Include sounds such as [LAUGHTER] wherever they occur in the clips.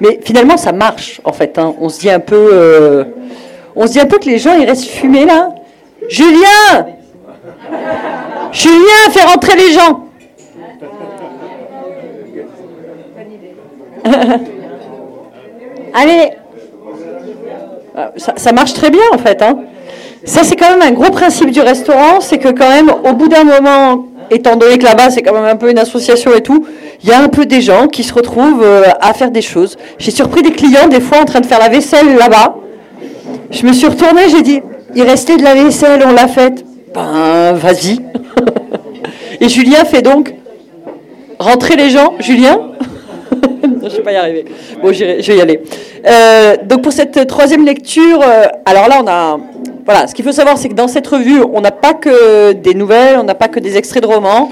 Mais finalement, ça marche, en fait. hein. On se dit un peu, euh, on se dit un peu que les gens, ils restent fumés là. Julien, Julien, fais rentrer les gens. [LAUGHS] Allez. Ah, Ça, marche très bien, en fait. hein. Ça, c'est quand même un gros principe du restaurant, c'est que quand même, au bout d'un moment, étant donné que là-bas, c'est quand même un peu une association et tout, il y a un peu des gens qui se retrouvent euh, à faire des choses. J'ai surpris des clients, des fois, en train de faire la vaisselle là-bas. Je me suis retournée, j'ai dit, il restait de la vaisselle, on l'a faite. Ben, vas-y. [LAUGHS] et Julien fait donc rentrer les gens. Julien [LAUGHS] je ne vais pas y arriver. Bon, je vais y aller. Euh, donc pour cette troisième lecture, euh, alors là, on a, voilà, ce qu'il faut savoir, c'est que dans cette revue, on n'a pas que des nouvelles, on n'a pas que des extraits de romans.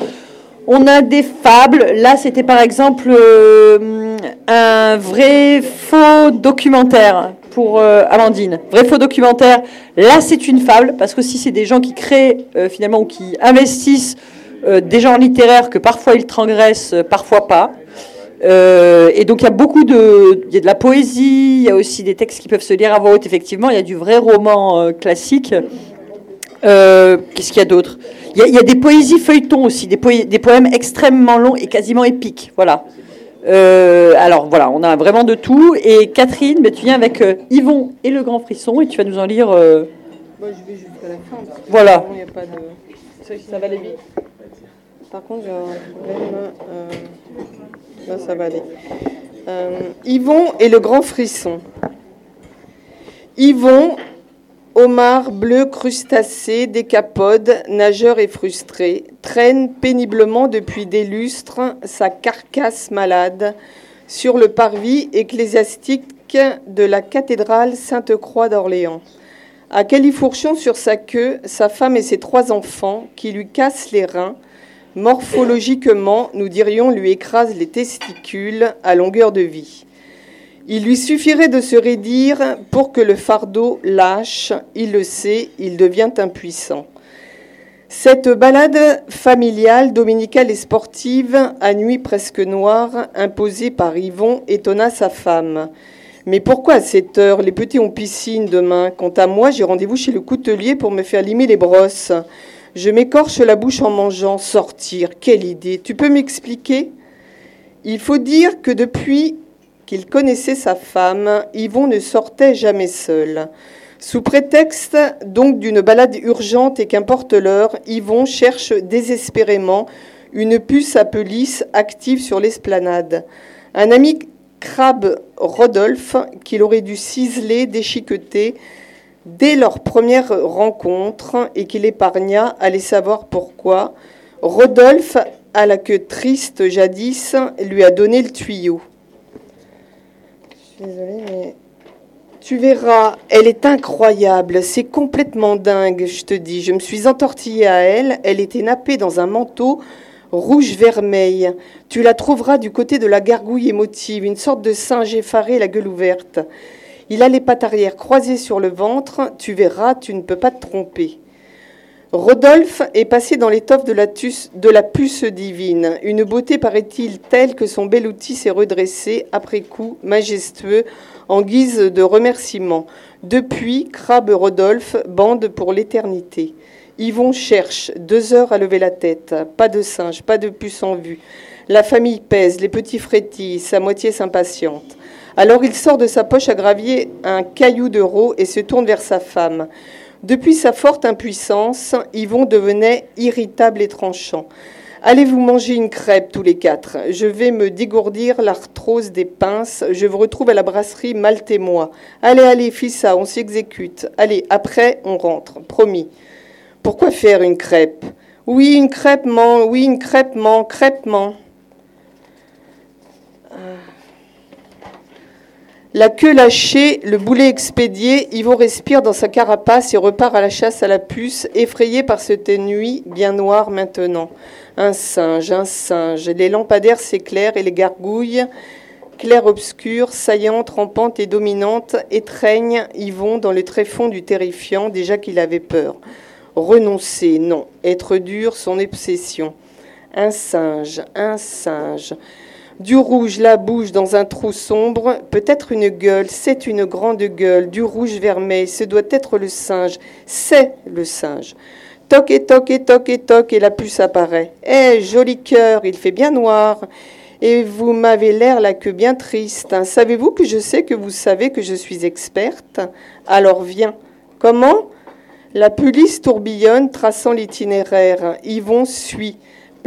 On a des fables. Là, c'était par exemple euh, un vrai faux documentaire pour euh, Amandine. Vrai faux documentaire. Là, c'est une fable parce que si c'est des gens qui créent euh, finalement ou qui investissent des genres littéraires que parfois ils transgressent, parfois pas. Euh, et donc il y a beaucoup de, il y a de la poésie, il y a aussi des textes qui peuvent se lire à voix haute. Effectivement, il y a du vrai roman euh, classique. Euh, Qu'est-ce qu'il y a d'autre? Il y, a, il y a des poésies feuilletons aussi, des, poèmes extrêmement longs et quasiment épiques. Voilà. Alors voilà, on a vraiment de tout. Et Catherine, ben, tu viens avec Yvon et le Grand Frisson et tu vas nous en lire. Moi, je vais jusqu'à la fin. Voilà. sinon, il y a pas de... Ça va aller vite. Par contre, j'ai un problème. euh, ça va aller. Euh, Yvon et le grand frisson. Yvon, homard bleu crustacé, décapode, nageur et frustré, traîne péniblement depuis des lustres sa carcasse malade sur le parvis ecclésiastique de la cathédrale Sainte-Croix d'Orléans. À califourchon sur sa queue, sa femme et ses trois enfants qui lui cassent les reins. Morphologiquement, nous dirions lui écrasent les testicules à longueur de vie. Il lui suffirait de se raidir pour que le fardeau lâche. Il le sait, il devient impuissant. Cette balade familiale, dominicale et sportive, à nuit presque noire, imposée par Yvon, étonna sa femme. Mais pourquoi à cette heure Les petits ont piscine demain? Quant à moi, j'ai rendez-vous chez le coutelier pour me faire limer les brosses. Je m'écorche la bouche en mangeant. Sortir, quelle idée Tu peux m'expliquer? Il faut dire que depuis qu'il connaissait sa femme, Yvon ne sortait jamais seul. Sous prétexte donc d'une balade urgente et qu'importe l'heure, Yvon cherche désespérément une puce à pelisse active sur l'esplanade. Un ami crabe Rodolphe qu'il aurait dû ciseler, déchiqueter dès leur première rencontre et qu'il épargna, allez savoir pourquoi. Rodolphe, à la queue triste jadis, lui a donné le tuyau. Je suis désolée, mais tu verras, elle est incroyable, c'est complètement dingue, je te dis. Je me suis entortillée à elle, elle était nappée dans un manteau rouge-vermeil. Tu la trouveras du côté de la gargouille émotive, une sorte de singe effaré, la gueule ouverte. Il a les pattes arrière croisées sur le ventre, tu verras, tu ne peux pas te tromper. Rodolphe est passé dans l'étoffe de la, puce divine, une beauté paraît-il telle que son bel outil s'est redressé après coup, majestueux, en guise de remerciement. Depuis, Crabe Rodolphe bande pour l'éternité. Yvon cherche, deux heures à lever la tête, pas de singe, pas de puce en vue. La famille pèse, les petits frétillent, sa moitié s'impatiente. Alors il sort de sa poche à gravier un caillou d'euro et se tourne vers sa femme. Depuis sa forte impuissance, Yvon devenait irritable et tranchant. Allez-vous manger une crêpe tous les quatre? Je vais me dégourdir l'arthrose des pinces. Je vous retrouve à la brasserie moi. Allez, allez, Fissa, on s'y exécute. Allez, après, on rentre. Promis. Pourquoi faire une crêpe? Oui, une crêpement, oui, une crêpement, crêpement. La queue lâchée, le boulet expédié, Yvon respire dans sa carapace et repart à la chasse à la puce, effrayé par cette nuit bien noire maintenant. Un singe, un singe. Les lampadaires s'éclairent et les gargouilles, clair-obscures, saillantes, rampantes et dominantes, étreignent Yvon dans le tréfonds du terrifiant, déjà qu'il avait peur. Renoncer, non. Être dur, son obsession. Un singe, un singe. Du rouge, la bouche dans un trou sombre, peut-être une gueule, c'est une grande gueule, du rouge vermeil, ce doit être le singe, c'est le singe. Toc et toc et toc et toc, et la puce apparaît. Eh, joli cœur, il fait bien noir. Et vous m'avez l'air la queue bien triste. Savez-vous que je sais que vous savez que je suis experte? Alors viens. Comment? La police tourbillonne, traçant l'itinéraire. Yvon suit.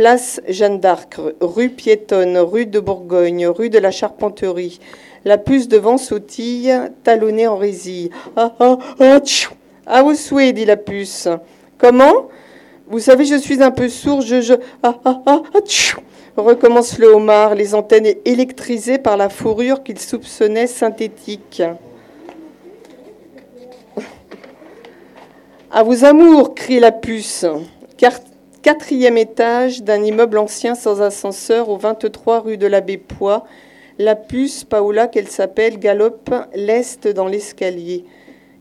Place Jeanne d'Arc, rue piétonne, rue de Bourgogne, rue de la Charpenterie. La puce devant sautille, talonnée en résille. Ah, ah, ah, tchou. À vos souhaits, dit la puce. Comment? Vous savez, je suis un peu sourd, je. je ah, ah, ah, ah tchou. Recommence le homard, les antennes électrisées par la fourrure qu'il soupçonnait synthétique. À vos amours, crie la puce. Quatrième étage d'un immeuble ancien sans ascenseur au 23 rue de l'Abbé Poix. La puce, Paola qu'elle s'appelle, galope l'est dans l'escalier.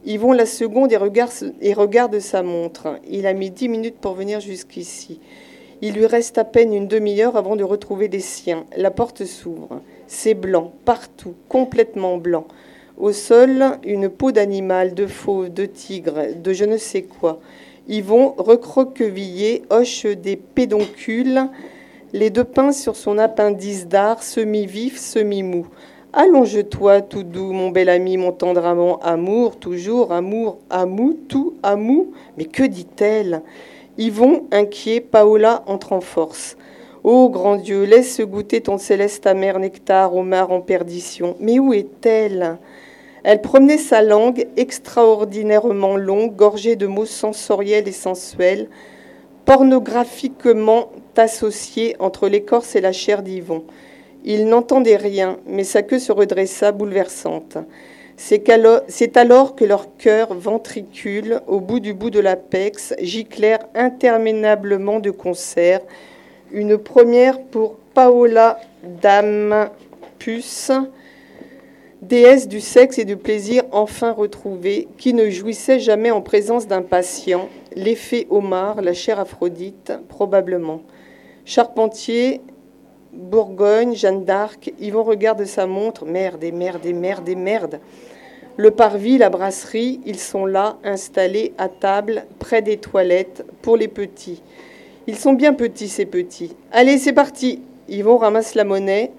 Yvon la seconde et regarde, et regarde sa montre. Il a mis dix minutes pour venir jusqu'ici. Il lui reste à peine une demi-heure avant de retrouver les siens. La porte s'ouvre. C'est blanc, partout, complètement blanc. Au sol, une peau d'animal, de fauve, de tigre, de je ne sais quoi. Yvon, recroquevillé, hoche des pédoncules, les deux pinces sur son appendice d'art, semi-vif, semi-mou. Allonge-toi, tout doux, mon bel ami, mon tendre amant, amour, toujours, amour, amour, tout, amour. Mais que dit-elle? Yvon, inquiet, Paola entre en force. Ô grand Dieu, laisse goûter ton céleste amer nectar au mar en perdition. Mais où est-elle? Elle promenait sa langue, extraordinairement longue, gorgée de mots sensoriels et sensuels, pornographiquement associés entre l'écorce et la chair d'Yvon. Il n'entendait rien, mais sa queue se redressa bouleversante. C'est alors que leur cœur ventricule, au bout du bout de l'apex, giclèrent interminablement de concert. Une première pour Paola Dame Puce, déesse du sexe et du plaisir enfin retrouvée, qui ne jouissait jamais en présence d'un patient, l'effet Omar, la chère Aphrodite, probablement. Charpentier Bourgogne, Jeanne d'Arc, Yvon regarde sa montre, merde et merde et merde et merde. Le parvis, la brasserie, ils sont là, installés à table, près des toilettes, pour les petits. Ils sont bien petits, ces petits. Allez, c'est parti Yvon ramasse la monnaie.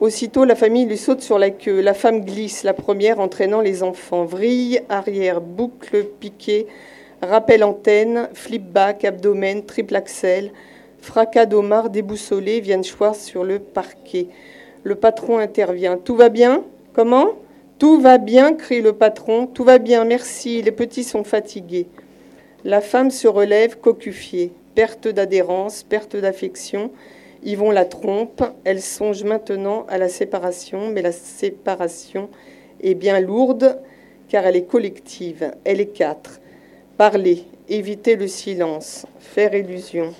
Aussitôt, la famille lui saute sur la queue. La femme glisse, la première entraînant les enfants. Vrille, arrière, boucle, piqué, rappel antenne, flip back, abdomen, triple axel. Fracas d'Omar déboussolé viennent choir sur le parquet. Le patron intervient. Tout va bien? Comment? Tout va bien, crie le patron. Tout va bien, merci. Les petits sont fatigués. La femme se relève, cocufiée. Perte d'adhérence, perte d'affection. Yvon la trompe. Elle songe maintenant à la séparation, mais la séparation est bien lourde car elle est collective. Elle est quatre. Parler, éviter le silence, faire illusion.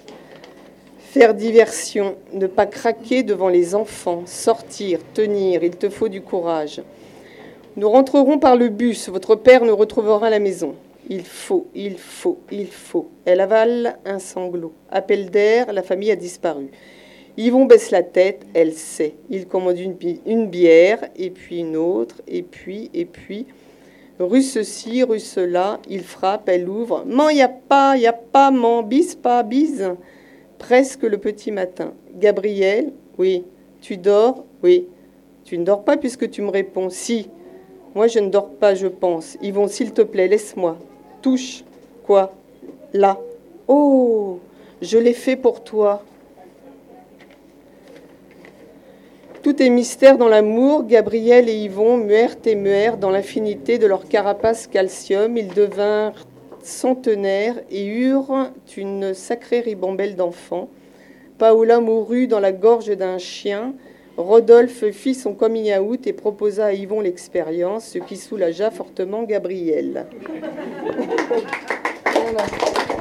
Faire diversion, ne pas craquer devant les enfants, sortir, tenir, il te faut du courage. Nous rentrerons par le bus, votre père nous retrouvera à la maison. Il faut, il faut, il faut. Elle avale un sanglot. Appel d'air, la famille a disparu. Yvon baisse la tête, elle sait. Il commande une, bière, et puis une autre, et puis, et puis. Rue ceci, rue cela, il frappe, elle ouvre. Man, y a pas, y a pas, man, bise pas, bise presque le petit matin. Gabriel, oui. Tu dors Oui. Tu ne dors pas puisque tu me réponds si. Moi, je ne dors pas, je pense. Yvon, s'il te plaît, laisse-moi. Touche. Quoi? Là. Oh Je l'ai fait pour toi. Tout est mystère dans l'amour. Gabriel et Yvon, muèrent et muèrent dans l'infinité de leur carapace calcium. Ils devinrent centenaire et eurent une sacrée ribambelle d'enfants. Paola mourut dans la gorge d'un chien. Rodolphe fit son coming out et proposa à Yvon l'expérience, ce qui soulagea fortement Gabriel. [LAUGHS]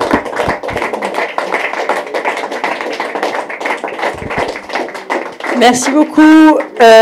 Merci beaucoup. Euh,